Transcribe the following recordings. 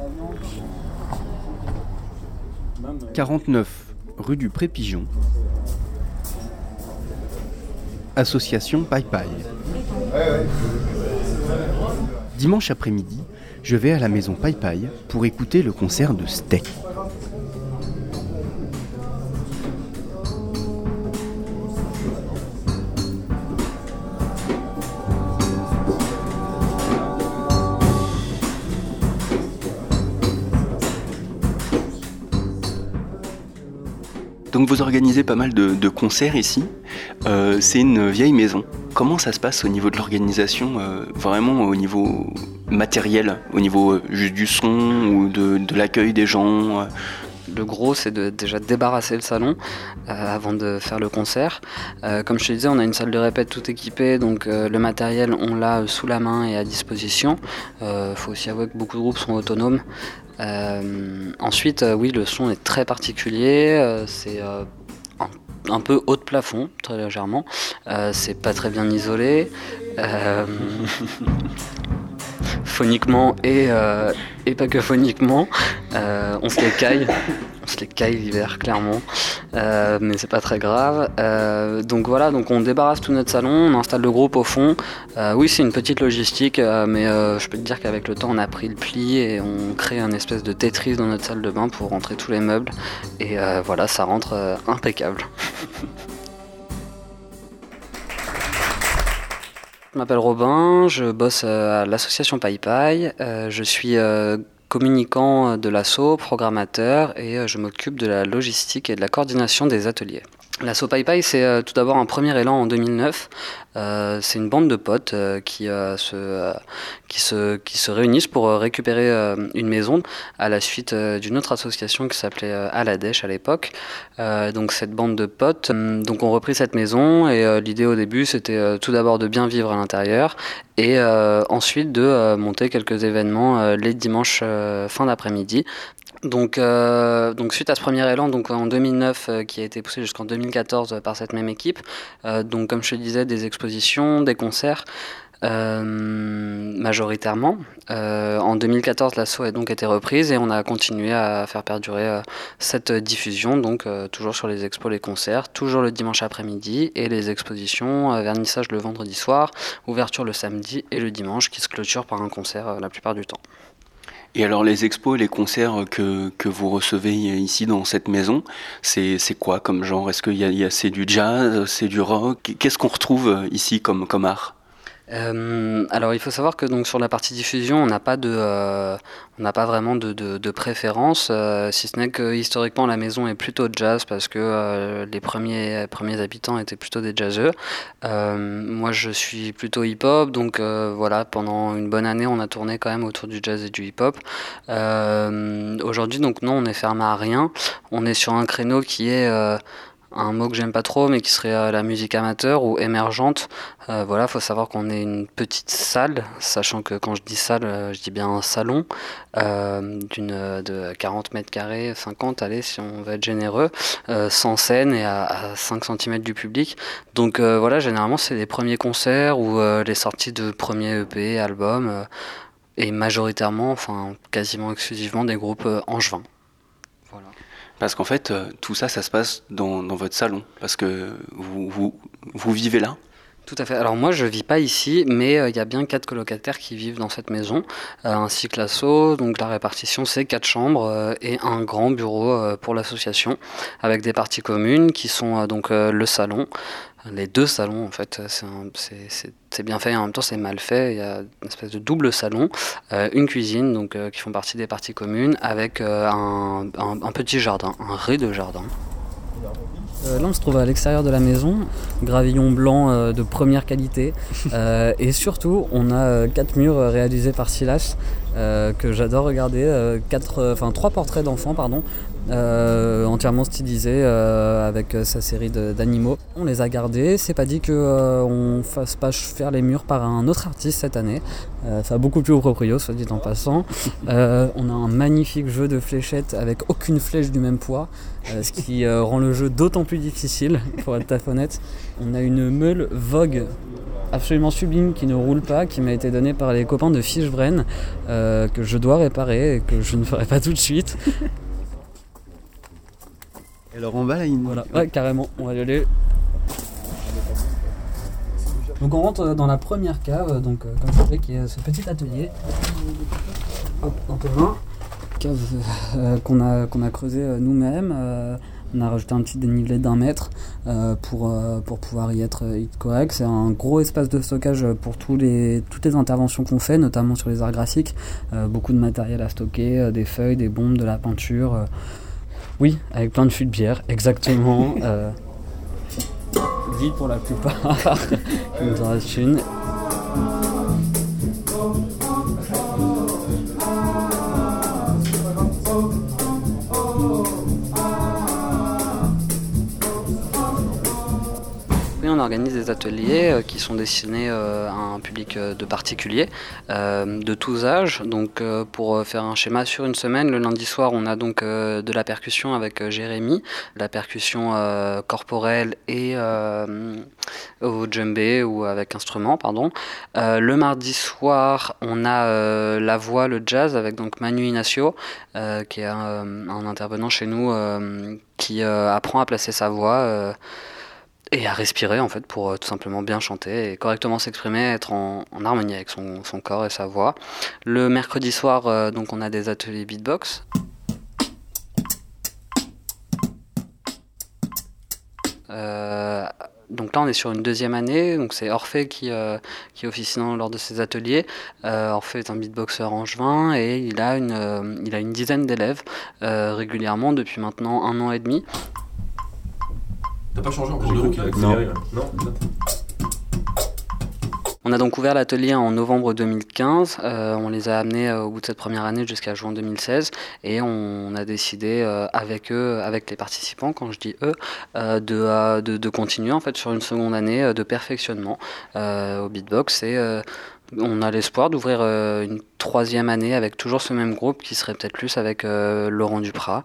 « 49 rue du Pré-Pigeon. Association Pai. Dimanche après-midi, je vais à la maison Pai pour écouter le concert de Steak. Donc vous organisez pas mal de, concerts ici. Euh, c'est une vieille maison. Comment ça se passe au niveau de l'organisation, euh, vraiment au niveau matériel, au niveau euh, juste du son ou de, l'accueil des gens le gros, c'est de déjà débarrasser le salon avant de faire le concert. comme je te disais, on a une salle de répète tout équipée, donc le matériel, on l'a sous la main et à disposition. Il faut aussi avouer que beaucoup de groupes sont autonomes. Euh, ensuite, euh, oui, le son est très particulier. Euh, c'est un, peu haut de plafond, très légèrement. c'est pas très bien isolé. phoniquement et, et pas que phoniquement. on se les caille les caille l'hiver, clairement. Euh, mais c'est pas très grave. Euh, donc voilà, donc on débarrasse tout notre salon, on installe le groupe au fond. Euh, oui, c'est une petite logistique, mais je peux te dire qu'avec le temps, on a pris le pli et on crée un espèce de Tetris dans notre salle de bain pour rentrer tous les meubles. Et voilà, ça rentre impeccable. Je m'appelle Robin, je bosse à l'association PayPay. je suis communicant de l'assaut, programmateur et euh, je m'occupe de la logistique et de la coordination des ateliers. L'assaut PayPay, c'est euh, tout d'abord un premier élan en 2009. Euh, c'est une bande de potes qui, se, qui, se, qui se réunissent pour récupérer une maison à la suite d'une autre association qui s'appelait Aladèche à l'époque. donc cette bande de potes donc ont repris cette maison et l'idée au début c'était tout d'abord de bien vivre à l'intérieur et ensuite de monter quelques événements les dimanches fin d'après-midi donc, euh, donc suite à ce premier élan, donc en 2009, euh, qui a été poussé jusqu'en 2014 par cette même équipe, euh, donc comme je te disais, des expositions, des concerts, majoritairement. en 2014, l'assaut a donc été reprise et on a continué à faire perdurer cette diffusion, donc toujours sur les expos, les concerts, toujours le dimanche après-midi et les expositions, vernissage le vendredi soir, ouverture le samedi et le dimanche qui se clôture par un concert la plupart du temps. Et alors les expos, les concerts que, que vous recevez ici dans cette maison, c'est quoi comme genre? Est-ce qu'il y a, c'est du jazz, c'est du rock? Qu'est-ce qu'on retrouve ici comme, comme art? Euh, alors il faut savoir que donc sur la partie diffusion, on n'a pas de, euh, on n'a pas vraiment de, de, préférence, euh, si ce n'est que historiquement la maison est plutôt jazz parce que les premiers premiers habitants étaient plutôt des jazzeux. moi je suis plutôt hip-hop, donc voilà pendant une bonne année on a tourné quand même autour du jazz et du hip-hop. Aujourd'hui donc non on est fermé à rien, on est sur un créneau qui est un mot que j'aime pas trop, mais qui serait euh, la musique amateur ou émergente. Euh, voilà, faut savoir qu'on est une petite salle, sachant que quand je dis salle, euh, je dis bien un salon d'une de 40 mètres carrés, 50, allez, si on veut être généreux, sans scène et à, 5 cm du public. Donc voilà, généralement c'est les premiers concerts ou les sorties de premiers EP, albums, et majoritairement, enfin quasiment exclusivement des groupes angevins. Parce qu'en fait, euh, tout ça, ça se passe dans, votre salon, parce que vous, vivez là. Tout à fait. Alors moi, je vis pas ici, mais euh, il y a bien quatre colocataires qui vivent dans cette maison, euh, ainsi que l'assaut. Donc la répartition, c'est quatre chambres et un grand bureau pour l'association, avec des parties communes qui sont donc le salon, les deux salons, en fait, c'est bien fait et en même temps c'est mal fait. Il y a une espèce de double salon, euh, une cuisine, donc euh, qui font partie des parties communes, avec euh, un, petit jardin, un rez de jardin. Là, on se trouve à l'extérieur de la maison, gravillon blanc de première qualité. et surtout, on a quatre murs réalisés par Silas, que j'adore regarder. quatre, enfin, trois portraits d'enfants, pardon, euh, entièrement stylisé euh, avec euh, sa série d'animaux. On les a gardés, c'est pas dit qu'on on fasse pas faire les murs par un autre artiste cette année. ça va beaucoup plus au proprio, soit dit en passant. on a un magnifique jeu de fléchettes avec aucune flèche du même poids, ce qui rend le jeu d'autant plus difficile, pour être honnête. On a une meule Vogue absolument sublime qui ne roule pas, qui m'a été donné par les copains de Fishbrain, euh, que je dois réparer et que je ne ferai pas tout de suite. Et alors on va là, une... Voilà, ouais, carrément, on va y aller. Donc on rentre dans la première cave, donc euh, comme je disais, qui est ce petit atelier. Hop, dans tes mains. Cave euh, qu'on a, qu'on a creusé euh, nous-mêmes. Euh, on a rajouté un petit dénivelé d'un mètre euh, pour, euh, pour pouvoir y être, y être correct. C'est un gros espace de stockage pour tous les, toutes les interventions qu'on fait, notamment sur les arts graphiques. Euh, beaucoup de matériel à stocker, euh, des feuilles, des bombes, de la peinture. euh. Oui, avec plein de fûts de bière, exactement. euh, vide pour la plupart. Il nous en reste une. On organise des ateliers euh, qui sont destinés euh, à un public euh, de particuliers, de tous âges. Donc, pour faire un schéma sur une semaine, le lundi soir, on a donc de la percussion avec Jérémy, la percussion corporelle et au djembé ou avec instrument, pardon. Le mardi soir, on a la voix, le jazz avec donc Manu Inacio, qui est un, intervenant chez nous qui apprend à placer sa voix. Et à respirer en fait pour euh, tout simplement bien chanter et correctement s'exprimer, être en, harmonie avec son, son corps et sa voix. Le mercredi soir, euh, donc on a des ateliers beatbox. Euh, donc là, on est sur une deuxième année. Donc c'est Orphée qui, euh, qui lors de ces ateliers. Euh, Orphée est un beatboxer angevin et il a une, il a une dizaine d'élèves régulièrement depuis maintenant un an et demi. T'as pas changé en J'ai cours de cru route qu'il avec accélérait, Non. Non On a donc ouvert l'atelier en novembre 2015. Euh, on les a amenés euh, au bout de cette première année jusqu'à juin 2016 et on a décidé euh, avec eux, avec les participants, quand je dis eux, euh, de, euh, de, de continuer en fait sur une seconde année euh, de perfectionnement euh, au beatbox et euh, on a l'espoir d'ouvrir euh, une troisième année avec toujours ce même groupe qui serait peut-être plus avec euh, Laurent Duprat.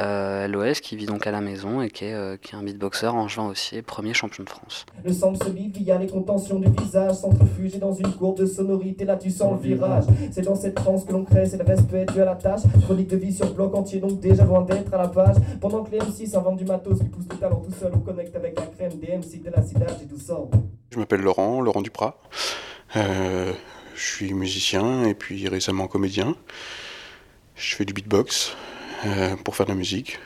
Euh, LOS qui vit donc à la maison et qui est, euh, qui est un beatboxer en juin aussi, premier champion de France. Le sang se vit via les contentions du visage, centrifugé dans une courbe de sonorité, là tu sens le virage. C'est dans cette transe que l'on crée, c'est le respect dû à la tâche. Chronique de vie sur bloc entier, donc déjà loin d'être à la page. Pendant que les MC s'inventent du matos, qui poussent le talent tout seul, on connecte avec la crème des MC de la cidage et tout sort. Je m'appelle Laurent, Laurent Duprat. Euh, je suis musicien et puis récemment comédien. Je fais du beatbox euh, pour faire de la musique.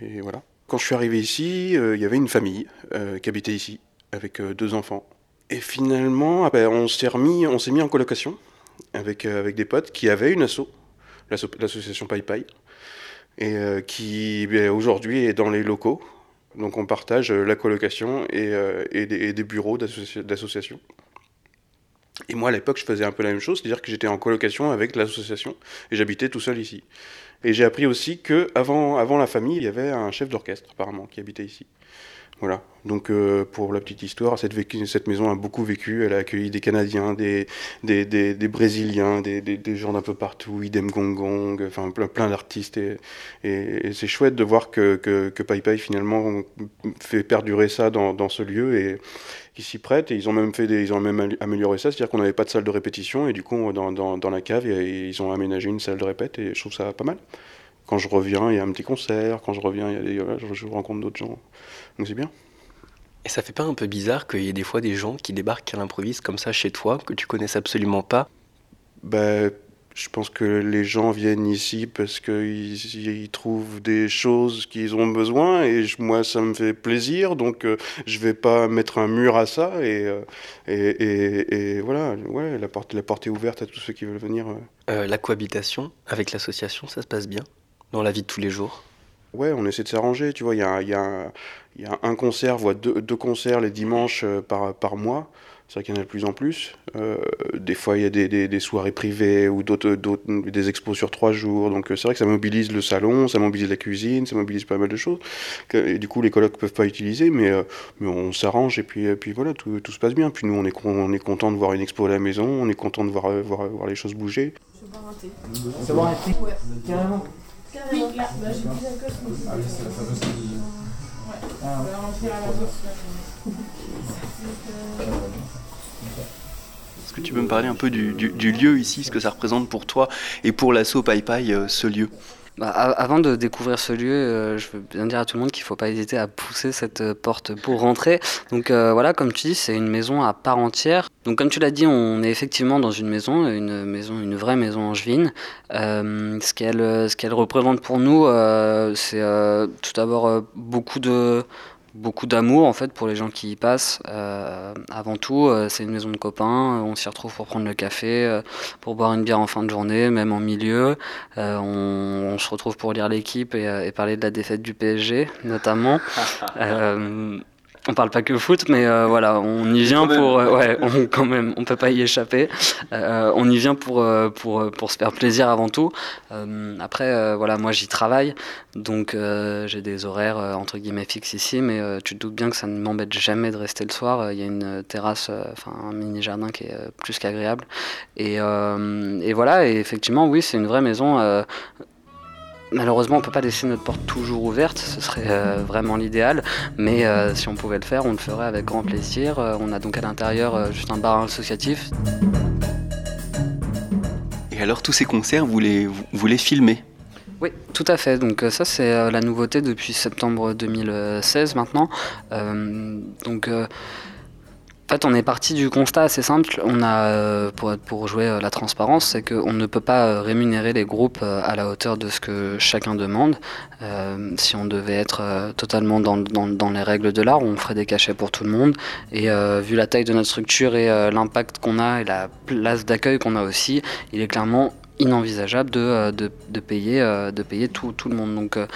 Et voilà. Quand je suis arrivé ici, euh, il y avait une famille euh, qui habitait ici avec deux enfants. Et finalement, ah ben, on s'est remis, mis en colocation avec, avec des potes qui avaient une asso, l'asso- l'association Pai Pai, et qui ben, aujourd'hui est dans les locaux. Donc on partage la colocation et, et des, bureaux d'associa- d'association. Et moi à l'époque je faisais un peu la même chose, c'est-à-dire que j'étais en colocation avec l'association et j'habitais tout seul ici. Et j'ai appris aussi que avant, avant la famille, il y avait un chef d'orchestre apparemment qui habitait ici. Voilà. Donc euh, pour la petite histoire, cette, maison a beaucoup vécu. Elle a accueilli des Canadiens, des, des, des, des Brésiliens, des, gens d'un peu partout, Idem Gong Gong, enfin plein, d'artistes. Et c'est chouette de voir que, que, que Pai Pai finalement fait perdurer ça dans, dans ce lieu et qui s'y prête. Et ils ont même fait des, ils ont même amélioré ça, c'est-à-dire qu'on n'avait pas de salle de répétition et du coup dans, dans, dans la cave et, ils ont aménagé une salle de répète et je trouve ça pas mal. Quand je reviens, il y a un petit concert. Quand je reviens, il y a des, voilà, je, je rencontre d'autres gens. Donc c'est bien. Et ça fait pas un peu bizarre qu'il y ait des fois des gens qui débarquent à l'improviste comme ça chez toi, que tu connaisses absolument pas? Bah, je pense que les gens viennent ici parce qu'ils ils trouvent des choses qu'ils ont besoin et je- moi ça me fait plaisir donc euh, je vais pas mettre un mur à ça et, euh, et, et, et voilà ouais la porte la porte est ouverte à tous ceux qui veulent venir. euh. Euh, La cohabitation avec l'association, ça se passe bien dans la vie de tous les jours? Ouais, on essaie de s'arranger, tu vois, il y a, il y, a, un- il y a un concert, voire deux, deux concerts les dimanches par, par mois. C'est vrai qu'il y en a de plus en plus. Euh, des fois, il y a des, des, des soirées privées ou d'autres, d'autres, des expos sur trois jours. Donc, euh, c'est vrai que ça mobilise le salon, ça mobilise la cuisine, ça mobilise pas mal de choses. Et du coup, les colocs peuvent pas utiliser, mais, euh, mais on s'arrange et puis, et puis voilà, tout, tout se passe bien. Puis nous, on est, con- on est content de voir une expo à la maison, on est content de voir, euh, voir, voir les choses bouger. Un thé Ouais, carrément. Oui, là, bah, j'ai plus cosmo. Ah oui, c'est la fameuse qui. Est-ce que tu peux me parler un peu du lieu ici, ce que ça représente pour toi et pour l'assaut Pai Pai, euh, ce lieu? Bah, avant de découvrir ce lieu, euh, je veux bien dire à tout le monde qu'il ne faut pas hésiter à pousser cette euh, porte pour rentrer. Donc euh, voilà, comme tu dis, c'est une maison à part entière. Donc comme tu l'as dit, on est effectivement dans une maison, une maison, une vraie maison angevine. Euh, ce qu'elle, ce qu'elle représente pour nous, c'est tout d'abord beaucoup de beaucoup d'amour en fait pour les gens qui y passent. Euh, avant tout, euh, c'est une maison de copains. On s'y retrouve pour prendre le café, euh, pour boire une bière en fin de journée, même en milieu. Euh, on, on se retrouve pour lire l'équipe et, euh, et parler de la défaite du PSG, notamment. On parle pas que foot, mais euh, voilà, on y vient pour, euh, ouais, on, quand même, on peut pas y échapper. Euh, on y vient pour, pour, pour se faire plaisir avant tout. Après, voilà, moi j'y travaille, donc j'ai des horaires entre guillemets fixes ici, mais tu te doutes bien que ça ne m'embête jamais de rester le soir. Il y a une terrasse, enfin un mini jardin qui est plus qu'agréable. Et, et voilà, et effectivement, oui, c'est une vraie maison. Malheureusement, on peut pas laisser notre porte toujours ouverte, ce serait euh, vraiment l'idéal. Mais euh, si on pouvait le faire, on le ferait avec grand plaisir. Euh, on a donc à l'intérieur juste un bar associatif. Et alors, tous ces concerts, vous les, vous, les filmez? Oui, tout à fait. Donc ça, c'est la nouveauté depuis septembre 2016 maintenant. Euh, donc euh, en fait, on est parti du constat assez simple. On a, euh, pour, jouer euh, la transparence, c'est qu'on ne peut pas euh, rémunérer les groupes à la hauteur de ce que chacun demande. Si on devait être totalement dans, les règles de l'art, on ferait des cachets pour tout le monde. Et vu la taille de notre structure et l'impact qu'on a et la place d'accueil qu'on a aussi, il est clairement inenvisageable de, euh, de, de payer, euh, de payer tout, tout le monde. Donc euh,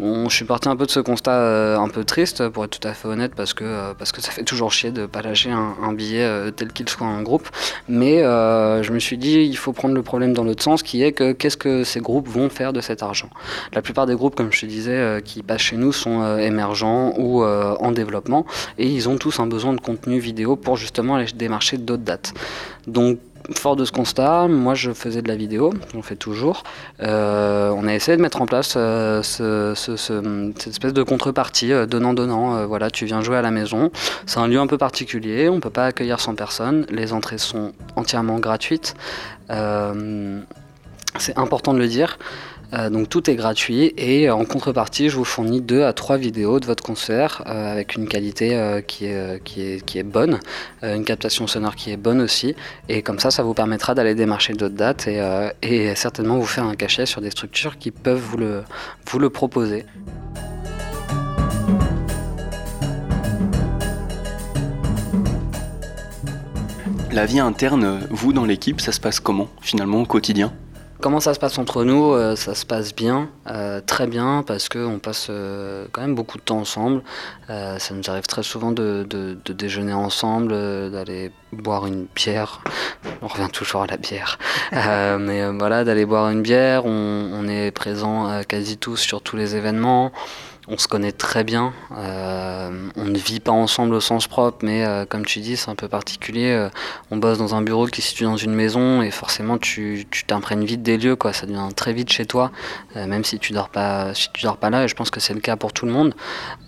on, je suis parti un peu de ce constat un peu triste, pour être tout à fait honnête, parce que, parce que ça fait toujours chier de ne pas lâcher un, billet tel qu'il soit en groupe. Mais je me suis dit, il faut prendre le problème dans l'autre sens, qui est que qu'est-ce que ces groupes vont faire de cet argent? La plupart des groupes, comme je te disais, qui passent chez nous sont émergents ou en développement, et ils ont tous un besoin de contenu vidéo pour justement aller démarcher d'autres dates. Donc Fort de ce constat, moi je faisais de la vidéo, on fait toujours. Euh, on a essayé de mettre en place euh, ce- ce- ce- cette espèce de contrepartie euh, donnant-donnant. Voilà, tu viens jouer à la maison. C'est un lieu un peu particulier, on peut pas accueillir 100 personnes. Les entrées sont entièrement gratuites. C'est important de le dire. Euh, donc tout est gratuit et en contrepartie, je vous fournis deux à trois vidéos de votre concert euh, avec une qualité euh, qui, est, qui, est, qui est bonne, une captation sonore qui est bonne aussi. Et comme ça, ça vous permettra d'aller démarcher d'autres dates et, et certainement vous faire un cachet sur des structures qui peuvent vous le, vous le proposer. La vie interne, vous dans l'équipe, ça se passe comment finalement au quotidien? Comment ça se passe entre nous Euh, Ça se passe bien, euh, très bien, parce qu'on passe euh, quand même beaucoup de temps ensemble. Ça nous arrive très souvent de, de- de déjeuner ensemble, d'aller boire une bière. On revient toujours à la bière. Mais voilà, d'aller boire une bière. On, on est présent quasi tous sur tous les événements. On se connaît très bien. Euh, on ne vit pas ensemble au sens propre, mais euh, comme tu dis, c'est un peu particulier. Euh, on bosse dans un bureau qui se situe dans une maison et forcément tu t'imprègnes vite des lieux, quoi. Ça devient très vite chez toi, même si tu dors pas, si tu dors pas là. Et je pense que c'est le cas pour tout le monde.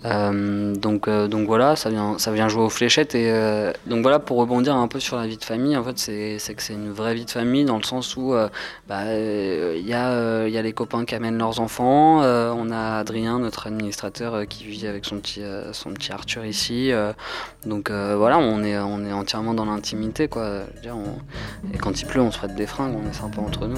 Donc voilà, ça vient jouer aux fléchettes et donc voilà pour rebondir un peu sur la vie de famille. En fait, c'est que c'est une vraie vie de famille dans le sens où bah, il y a les copains qui amènent leurs enfants. on a Adrien, notre euh, qui vit avec son petit euh, son petit Arthur ici. euh, donc voilà, on est on est entièrement dans l'intimité, quoi. Et quand il pleut, on se prête des fringues, on est sympa entre nous.